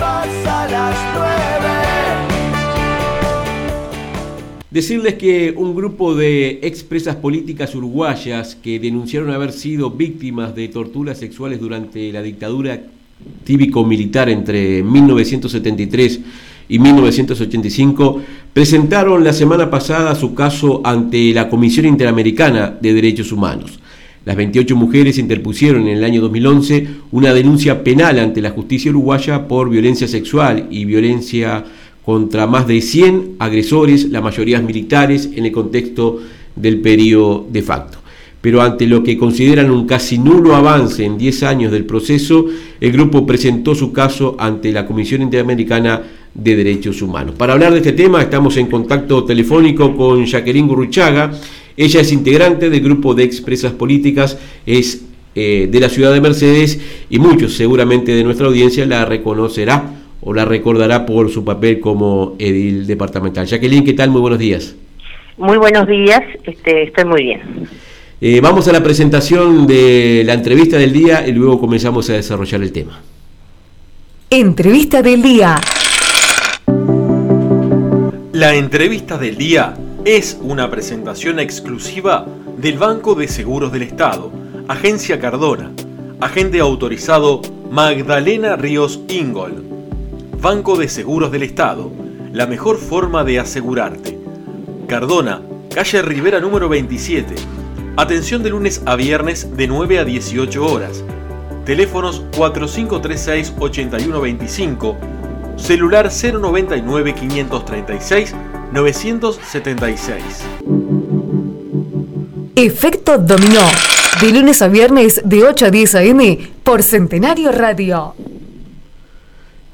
a las nueve. Decirles que un grupo de expresas políticas uruguayas que denunciaron haber sido víctimas de torturas sexuales durante la dictadura típico-militar entre 1973 y 1985 presentaron la semana pasada su caso ante la Comisión Interamericana de Derechos Humanos. Las 28 mujeres interpusieron en el año 2011 una denuncia penal ante la justicia uruguaya por violencia sexual y violencia contra más de 100 agresores, la mayoría militares, en el contexto del periodo de facto. Pero ante lo que consideran un casi nulo avance en 10 años del proceso, el grupo presentó su caso ante la Comisión Interamericana de Derechos Humanos. Para hablar de este tema estamos en contacto telefónico con Jacqueline Gurruchaga. Ella es integrante del grupo de expresas políticas, es eh, de la ciudad de Mercedes y muchos seguramente de nuestra audiencia la reconocerá o la recordará por su papel como edil departamental. Jacqueline, ¿qué tal? Muy buenos días. Muy buenos días, este, estoy muy bien. Eh, vamos a la presentación de la entrevista del día y luego comenzamos a desarrollar el tema. Entrevista del día. La entrevista del día es una presentación exclusiva del Banco de Seguros del Estado, Agencia Cardona, agente autorizado Magdalena Ríos Ingol. Banco de Seguros del Estado, la mejor forma de asegurarte. Cardona, calle Rivera número 27. Atención de lunes a viernes de 9 a 18 horas. Teléfonos 4536-8125. Celular 099 536 976. Efecto Dominó. De lunes a viernes de 8 a 10 a.m. por Centenario Radio.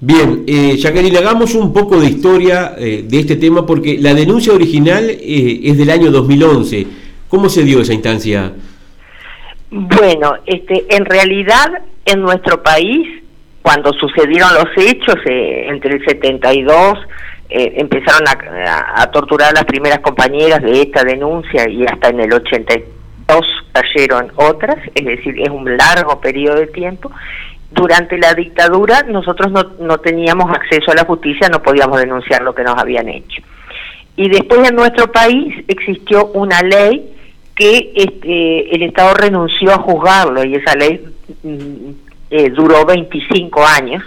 Bien, eh, Jacqueline, hagamos un poco de historia eh, de este tema porque la denuncia original eh, es del año 2011. ¿Cómo se dio esa instancia? Bueno, este, en realidad en nuestro país, cuando sucedieron los hechos, eh, entre el 72 eh, empezaron a, torturar a las primeras compañeras de esta denuncia y hasta en el 82 cayeron otras, es decir, es un largo periodo de tiempo durante la dictadura nosotros no, no teníamos acceso a la justicia, no podíamos denunciar lo que nos habían hecho. Y después en nuestro país existió una ley que este, el Estado renunció a juzgarlo y esa ley mm, eh, duró 25 años.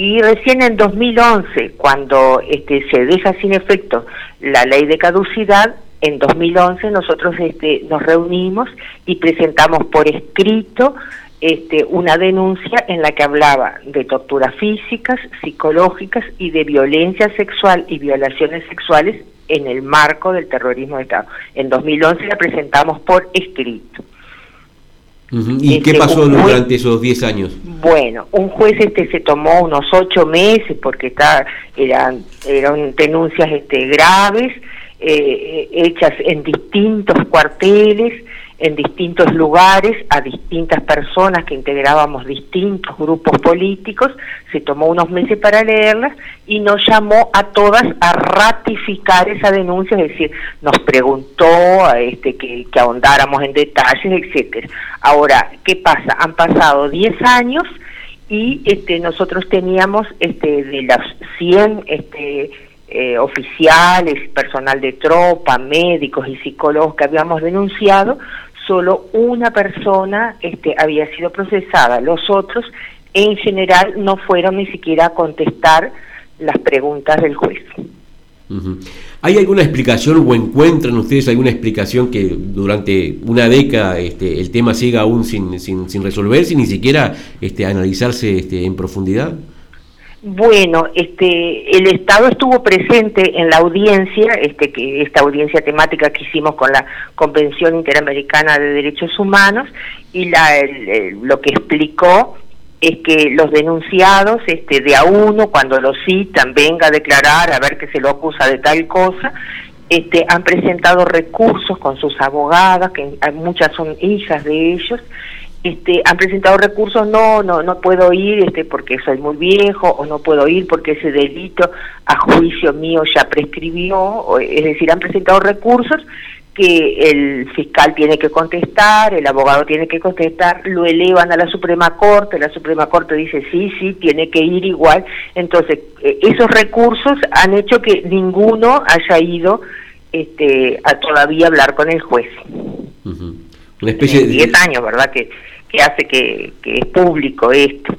Y recién en 2011, cuando este, se deja sin efecto la ley de caducidad, en 2011 nosotros este, nos reunimos y presentamos por escrito este, una denuncia en la que hablaba de torturas físicas, psicológicas y de violencia sexual y violaciones sexuales en el marco del terrorismo de Estado. En 2011 la presentamos por escrito. ¿Y este, qué pasó durante esos 10 años? Bueno, un juez este se tomó unos 8 meses porque está, eran, eran denuncias este, graves, eh, hechas en distintos cuarteles, en distintos lugares a distintas personas que integrábamos distintos grupos políticos, se tomó unos meses para leerlas y nos llamó a todas a ratificar esa denuncia, es decir, nos preguntó este, que, ahondáramos en detalles, etcétera. Ahora, ¿qué pasa? Han pasado 10 años y este, nosotros teníamos este, de las 100 este, eh, oficiales, personal de tropa, médicos y psicólogos que habíamos denunciado, solo una persona este, había sido procesada. Los otros, en general, no fueron ni siquiera a contestar las preguntas del juez. ¿Hay alguna explicación o encuentran ustedes alguna explicación que durante una década este, el tema siga aún sin, sin, sin resolverse, ni siquiera este, analizarse este, en profundidad? Bueno, este, el Estado estuvo presente en la audiencia, este, que esta audiencia temática que hicimos con la Convención Interamericana de Derechos Humanos y la, lo que explicó es que los denunciados, este, de a uno, cuando lo citan, venga a declarar, a ver que se lo acusa de tal cosa, este, han presentado recursos con sus abogadas, que muchas son hijas de ellos, este, han presentado recursos, no, no, no puedo ir este, porque soy muy viejo, o no puedo ir porque ese delito a juicio mío ya prescribió, es decir, han presentado recursos que el fiscal tiene que contestar, el abogado tiene que contestar, lo elevan a la Suprema Corte, la Suprema Corte dice sí, sí, tiene que ir igual. Entonces, eh, esos recursos han hecho que ninguno haya ido este, a todavía hablar con el juez. Una especie de 10 años, ¿verdad? Que, que hace que, que es público esto.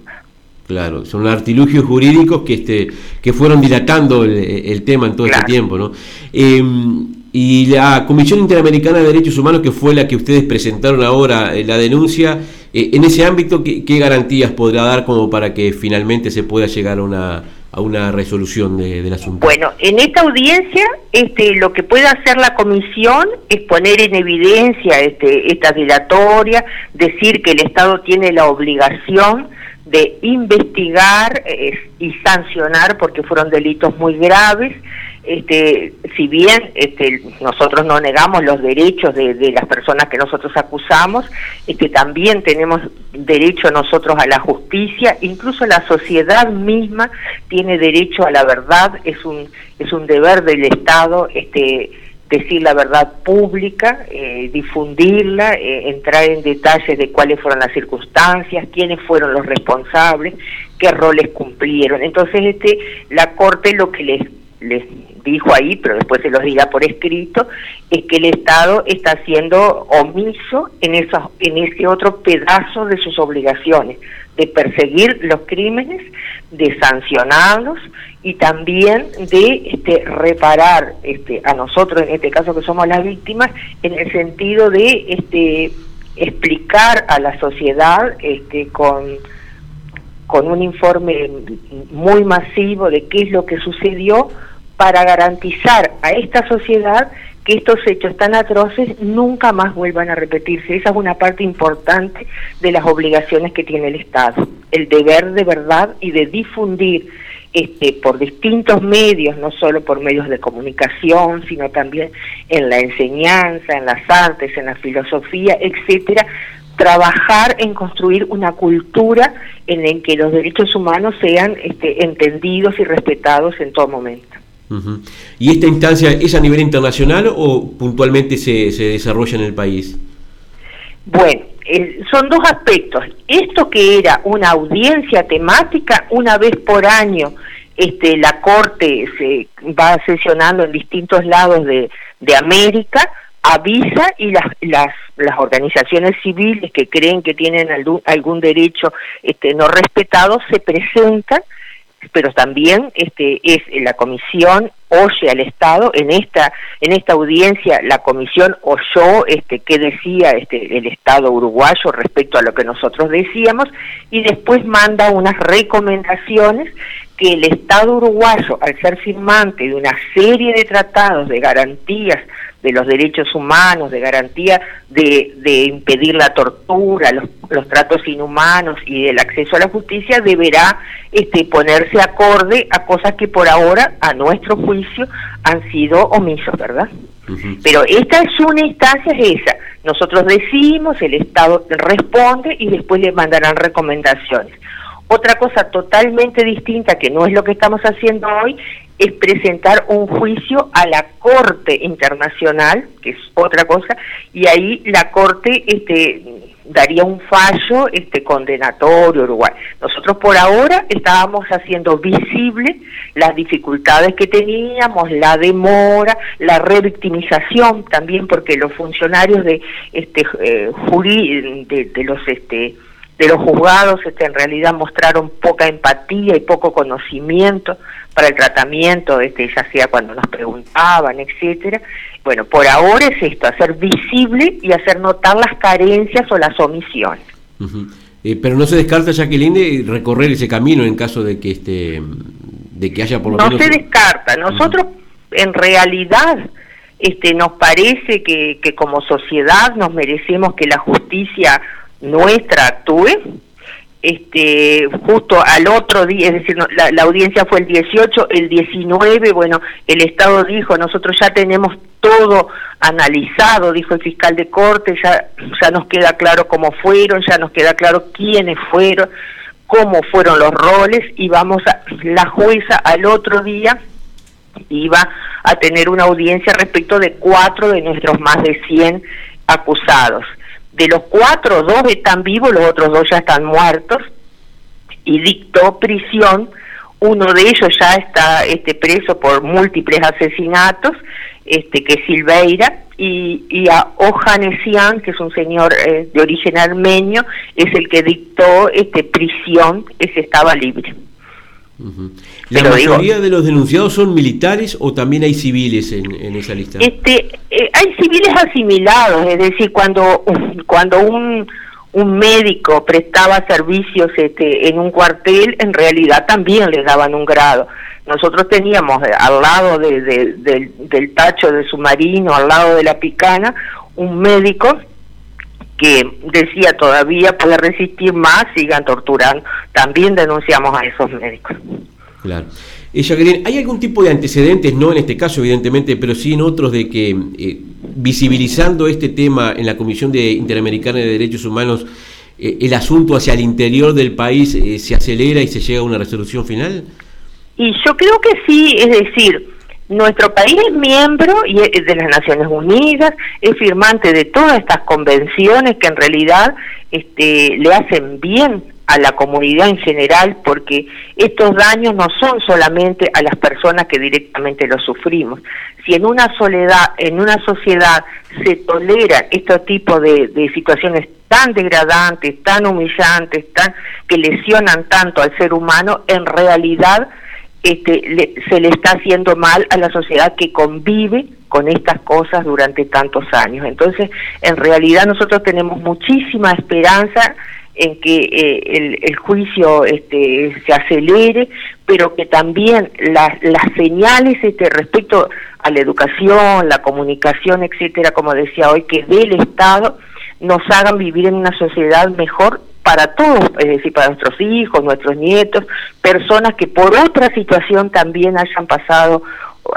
Claro, son artilugios jurídicos que este que fueron dilatando el, tema en todo este tiempo, ¿no? Em, y la Comisión Interamericana de Derechos Humanos, que fue la que ustedes presentaron ahora eh, la denuncia, eh, en ese ámbito, ¿qué, garantías podrá dar como para que finalmente se pueda llegar a una, a una resolución de, del asunto? Bueno, en esta audiencia este, lo que puede hacer la comisión es poner en evidencia este, esta dilatoria, decir que el Estado tiene la obligación de investigar eh, y sancionar porque fueron delitos muy graves. Este, si bien este, nosotros no negamos los derechos de, las personas que nosotros acusamos, este, también tenemos derecho nosotros a la justicia, incluso la sociedad misma tiene derecho a la verdad, es un, es un deber del Estado este, decir la verdad pública, eh, difundirla, eh, entrar en detalles de cuáles fueron las circunstancias, quiénes fueron los responsables, qué roles cumplieron. Entonces, este, la Corte lo que les les dijo ahí, pero después se los dirá por escrito, es que el Estado está siendo omiso en, esos, en ese otro pedazo de sus obligaciones, de perseguir los crímenes, de sancionarlos y también de este, reparar este, a nosotros, en este caso que somos las víctimas, en el sentido de este, explicar a la sociedad este, con con un informe muy masivo de qué es lo que sucedió, para garantizar a esta sociedad que estos hechos tan atroces nunca más vuelvan a repetirse. Esa es una parte importante de las obligaciones que tiene el Estado, el deber de verdad y de difundir este, por distintos medios, no solo por medios de comunicación, sino también en la enseñanza, en las artes, en la filosofía, etcétera, trabajar en construir una cultura en la que los derechos humanos sean este, entendidos y respetados en todo momento. ¿Y esta instancia es a nivel internacional o puntualmente se, se desarrolla en el país? Bueno, son dos aspectos. Esto que era una audiencia temática, una vez por año, este, la Corte se va sesionando en distintos lados de, de América, avisa y las, las, las organizaciones civiles que creen que tienen algún, algún derecho este, no respetado se presentan pero también este es la comisión oye al Estado en esta en esta audiencia la comisión oyó este qué decía este el Estado uruguayo respecto a lo que nosotros decíamos y después manda unas recomendaciones que el Estado uruguayo al ser firmante de una serie de tratados de garantías de los derechos humanos, de garantía de, de impedir la tortura, los, los, tratos inhumanos y del acceso a la justicia, deberá este, ponerse acorde a cosas que por ahora, a nuestro juicio, han sido omisos, ¿verdad? Pero esta es una instancia, es esa. Nosotros decimos, el Estado responde y después le mandarán recomendaciones. Otra cosa totalmente distinta, que no es lo que estamos haciendo hoy, es presentar un juicio a la Corte Internacional, que es otra cosa, y ahí la Corte este, daría un fallo este, condenatorio Uruguay. Nosotros por ahora estábamos haciendo visible las dificultades que teníamos, la demora, la revictimización también, porque los funcionarios de este eh, de, de los este de los juzgados este, en realidad mostraron poca empatía y poco conocimiento para el tratamiento, este, ya sea cuando nos preguntaban, etcétera. Bueno, por ahora es esto, hacer visible y hacer notar las carencias o las omisiones. Eh, pero no se descarta, Jacqueline, recorrer ese camino en caso de que este, de que haya por lo no menos... No se descarta. Nosotros, en realidad, este, nos parece que, que como sociedad nos merecemos que la justicia nuestra actúe. Este, justo al otro día, es decir, la, audiencia fue el 18, el 19, bueno, el Estado dijo, nosotros ya tenemos todo analizado, dijo el fiscal de corte, ya, ya nos queda claro cómo fueron, ya nos queda claro quiénes fueron, cómo fueron los roles y vamos a, la jueza al otro día iba a tener una audiencia respecto de cuatro de nuestros más de 100 acusados. De los cuatro, dos están vivos, los otros dos ya están muertos, y dictó prisión. Uno de ellos ya está este, preso por múltiples asesinatos, este, que es Silveira, y, y a Ojanesian, que es un señor eh, de origen armenio, es el que dictó este, prisión, ese estaba libre. ¿La mayoría de los denunciados son militares o también hay civiles en, esa lista? Este, eh, hay civiles asimilados, es decir, cuando, cuando un, un médico prestaba servicios este, en un cuartel, en realidad también le daban un grado. Nosotros teníamos eh, al lado de, del, del tacho de submarino, al lado de la picana, un médico que decía todavía puede resistir más, sigan torturando. También denunciamos a esos médicos. Claro. Eh, ¿hay algún tipo de antecedentes, no en este caso evidentemente, pero sí en otros de que eh, visibilizando este tema en la Comisión de Interamericana de Derechos Humanos, eh, el asunto hacia el interior del país se acelera y se llega a una resolución final? Y yo creo que sí, es decir, nuestro país es miembro de las Naciones Unidas, es firmante de todas estas convenciones que en realidad este, le hacen bien a la comunidad en general, porque estos daños no son solamente a las personas que directamente los sufrimos. Si en una soledad, en una sociedad se tolera este tipo de, de situaciones tan degradantes, tan humillantes, tan que lesionan tanto al ser humano, en realidad este, se le está haciendo mal a la sociedad que convive con estas cosas durante tantos años. Entonces, en realidad nosotros tenemos muchísima esperanza en que eh, el, juicio este, se acelere, pero que también las, las señales este, respecto a la educación, la comunicación, etcétera, como decía hoy, que del Estado nos hagan vivir en una sociedad mejor para todos, es decir, para nuestros hijos, nuestros nietos, personas que por otra situación también hayan pasado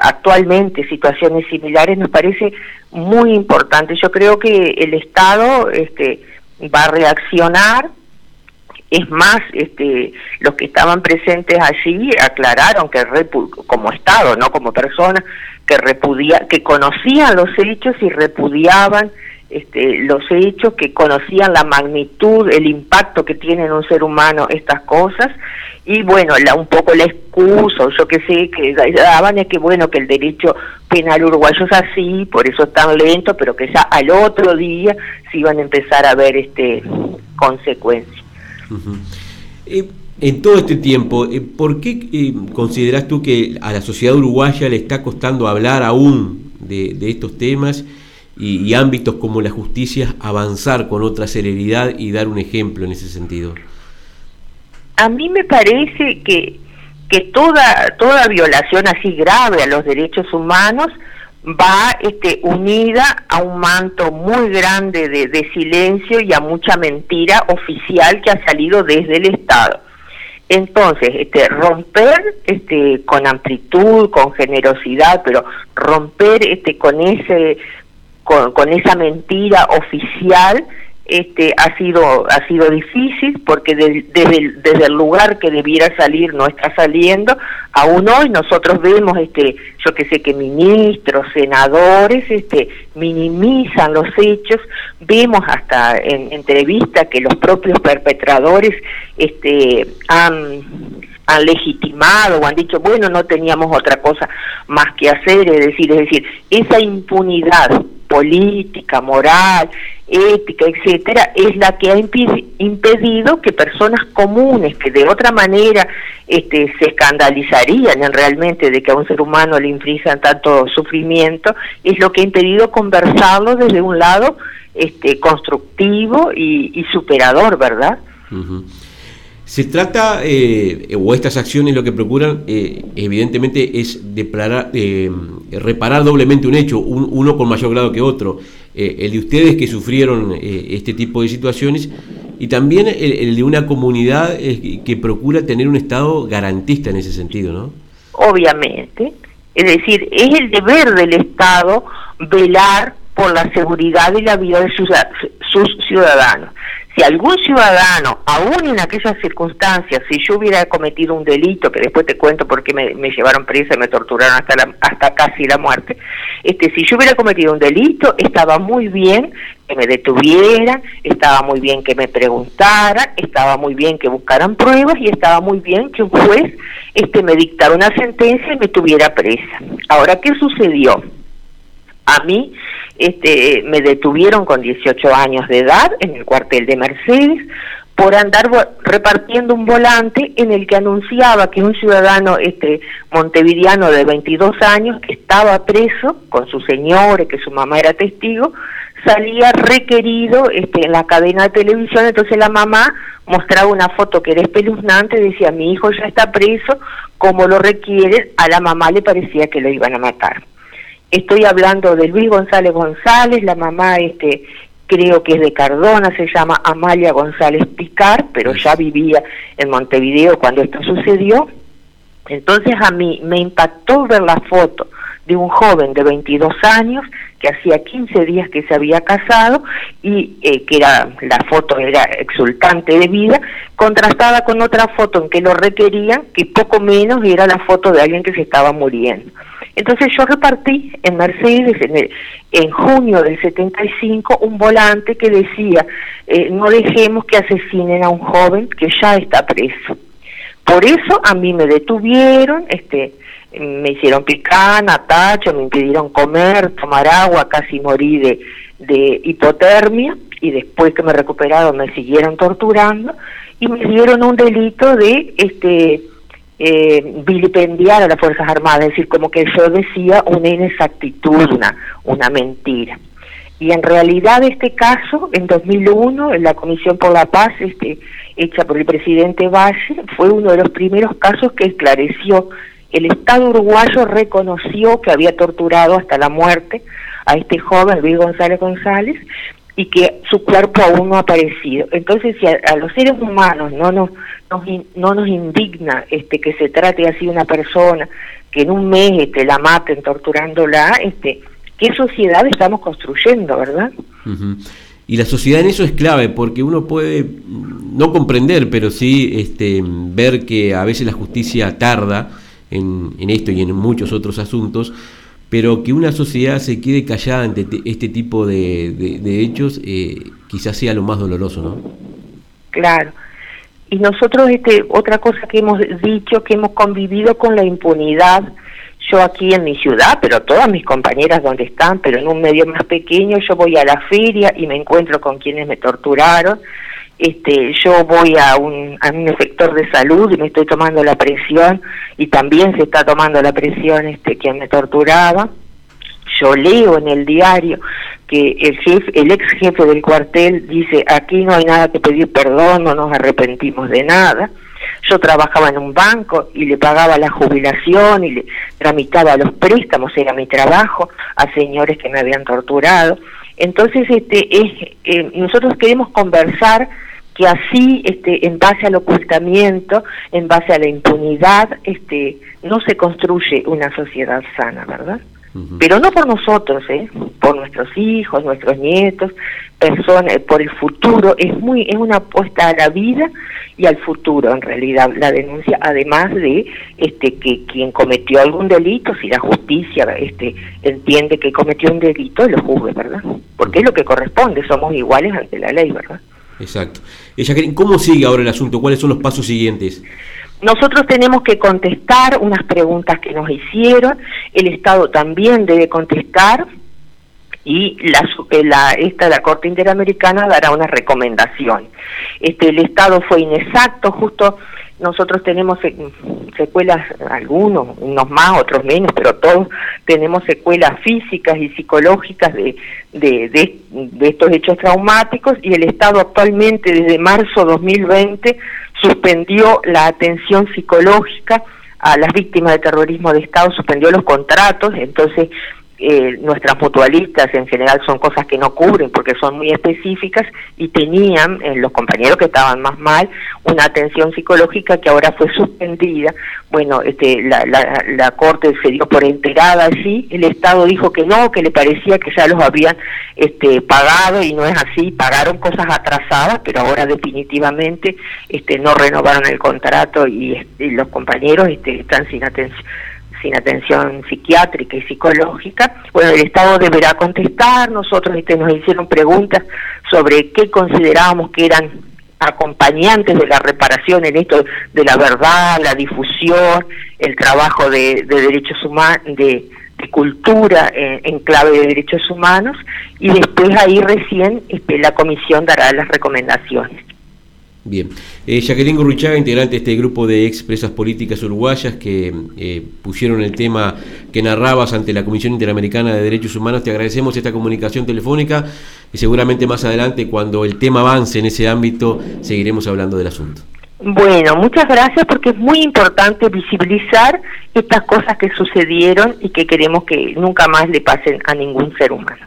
actualmente situaciones similares, nos parece muy importante. Yo creo que el Estado este, va a reaccionar. Es más, este, los que estaban presentes allí aclararon que como Estado, no como personas, que repudia que conocían los hechos y repudiaban este, los hechos, que conocían la magnitud, el impacto que tiene en un ser humano estas cosas, y bueno, la, un poco la excusa, yo que sé, que daban es que bueno, que el derecho penal uruguayo es así, por eso es tan lento, pero que ya al otro día se iban a empezar a ver este consecuencias. Eh, en todo este tiempo, eh, ¿por qué eh, consideras tú que a la sociedad uruguaya le está costando hablar aún de, de estos temas? Y, ámbitos como la justicia avanzar con otra celeridad y dar un ejemplo en ese sentido? A mí me parece que, que toda, toda violación así grave a los derechos humanos va este, unida a un manto muy grande de, de, silencio y a mucha mentira oficial que ha salido desde el Estado. Entonces, este, romper este, con amplitud, con generosidad, pero romper este, con ese con, esa mentira oficial este ha sido ha sido difícil porque desde, el, desde el lugar que debiera salir no está saliendo. Aún hoy nosotros vemos este yo que sé que ministros senadores este minimizan los hechos. Vemos hasta en entrevistas que los propios perpetradores este han han legitimado o han dicho, bueno, no teníamos otra cosa más que hacer, es decir, es decir, esa impunidad política, moral, ética, etcétera, es la que ha impedido que personas comunes que de otra manera este, se escandalizarían en realmente de que a un ser humano le inflijan tanto sufrimiento, es lo que ha impedido conversarlo desde un lado este, constructivo y, superador, ¿verdad? Se trata, eh, o estas acciones lo que procuran, eh, evidentemente, es eh, reparar doblemente un hecho, uno con mayor grado que otro. el de ustedes que sufrieron este tipo de situaciones y también el, de una comunidad que procura tener un Estado garantista en ese sentido, ¿no? Obviamente. Es decir, es el deber del Estado velar por la seguridad y la vida de sus ciudadanos si algún ciudadano, aún en aquellas circunstancias, si yo hubiera cometido un delito, que después te cuento por qué me, llevaron presa y me torturaron hasta, la, hasta casi la muerte, este, si yo hubiera cometido un delito, estaba muy bien que me detuvieran, estaba muy bien que me preguntaran, estaba muy bien que buscaran pruebas y estaba muy bien que un juez este, me dictara una sentencia y me tuviera presa. Ahora, ¿qué sucedió? A mí este, me detuvieron con 18 años de edad en el cuartel de Mercedes por andar repartiendo un volante en el que anunciaba que un ciudadano este montevideano de 22 años estaba preso con su señor, que su mamá era testigo, salía requerido este, en la cadena de televisión, entonces la mamá mostraba una foto que era espeluznante, decía, mi hijo ya está preso, como lo requieren, a la mamá le parecía que lo iban a matar. Estoy hablando de Luis González González, la mamá este creo que es de Cardona, se llama Amalia González Picar, pero ya vivía en Montevideo cuando esto sucedió. Entonces a mí me impactó ver la foto de un joven de 22 años que hacía 15 días que se había casado y eh, que era la foto era exultante de vida, contrastada con otra foto en que lo requerían, que poco menos era la foto de alguien que se estaba muriendo. Entonces yo repartí en Mercedes en, en junio del 75 un volante que decía, eh, no dejemos que asesinen a un joven que ya está preso. Por eso a mí me detuvieron, este, me hicieron picana, tacho, me impidieron comer, tomar agua, casi morí de, de hipotermia y después que me recuperaron me siguieron torturando y me dieron un delito de este eh, vilipendiar a las Fuerzas Armadas, es decir, como que yo decía una inexactitud, una, una mentira. Y en realidad este caso, en 2001, en la Comisión por la Paz, este, hecha por el presidente Valle, fue uno de los primeros casos que esclareció. El Estado uruguayo reconoció que había torturado hasta la muerte a este joven Luis González González y que su cuerpo aún no ha aparecido. Entonces, si a, los seres humanos no nos, no nos indigna este que se trate así una persona, que en un mes este, la maten torturándola, este, ¿qué sociedad estamos construyendo, verdad? Y la sociedad en eso es clave, porque uno puede no comprender, pero sí este, ver que a veces la justicia tarda en, en esto y en muchos otros asuntos, pero que una sociedad se quede callada ante este tipo de, hechos eh, quizás sea lo más doloroso, ¿no? Claro. Y nosotros, este, otra cosa que hemos dicho, que hemos convivido con la impunidad, yo aquí en mi ciudad, pero todas mis compañeras donde están, pero en un medio más pequeño, yo voy a la feria y me encuentro con quienes me torturaron, este, yo voy a un, a un efector de salud y me estoy tomando la presión y también se está tomando la presión este quien me torturaba. Yo leo en el diario que el jefe, el ex jefe del cuartel dice aquí no hay nada que pedir perdón, no nos arrepentimos de nada. Yo trabajaba en un banco y le pagaba la jubilación y le tramitaba los préstamos, era mi trabajo, a señores que me habían torturado. Entonces, este, es, eh, nosotros queremos conversar que así, este, en base al ocultamiento, en base a la impunidad, este, no se construye una sociedad sana, ¿verdad? Pero no por nosotros, ¿eh? por nuestros hijos, nuestros nietos, personas, por el futuro. Es muy, es una apuesta a la vida y al futuro, en realidad, la denuncia, además de este que quien cometió algún delito, si la justicia este entiende que cometió un delito, lo juzgue, ¿verdad? Porque es lo que corresponde, somos iguales ante la ley, ¿verdad? Exacto. Jacqueline, ¿cómo sigue ahora el asunto? ¿Cuáles son los pasos siguientes? Nosotros tenemos que contestar unas preguntas que nos hicieron, el Estado también debe contestar y la, la, esta la Corte Interamericana dará una recomendación. Este, el Estado fue inexacto, justo nosotros tenemos secuelas, algunos, unos más, otros menos, pero todos tenemos secuelas físicas y psicológicas de, de, de, estos hechos traumáticos y el Estado actualmente desde marzo 2020 suspendió la atención psicológica a las víctimas de terrorismo de Estado, suspendió los contratos, entonces eh, nuestras mutualistas en general son cosas que no cubren porque son muy específicas y tenían eh, los compañeros que estaban más mal una atención psicológica que ahora fue suspendida. Bueno, este, la, la, la corte se dio por enterada así, el Estado dijo que no, que le parecía que ya los habían este, pagado y no es así, pagaron cosas atrasadas, pero ahora definitivamente este, no renovaron el contrato y, y los compañeros este, están sin atención sin atención psiquiátrica y psicológica. Bueno, el Estado deberá contestar, nosotros este, nos hicieron preguntas sobre qué considerábamos que eran acompañantes de la reparación en esto de la verdad, la difusión, el trabajo de, derechos humanos, de, cultura en, en, clave de derechos humanos, y después ahí recién este, la comisión dará las recomendaciones. Bien. Eh, Jacqueline Gurruchaga, integrante de este grupo de expresas políticas uruguayas que eh, pusieron el tema que narrabas ante la Comisión Interamericana de Derechos Humanos, te agradecemos esta comunicación telefónica y seguramente más adelante, cuando el tema avance en ese ámbito, seguiremos hablando del asunto. Bueno, muchas gracias porque es muy importante visibilizar estas cosas que sucedieron y que queremos que nunca más le pasen a ningún ser humano.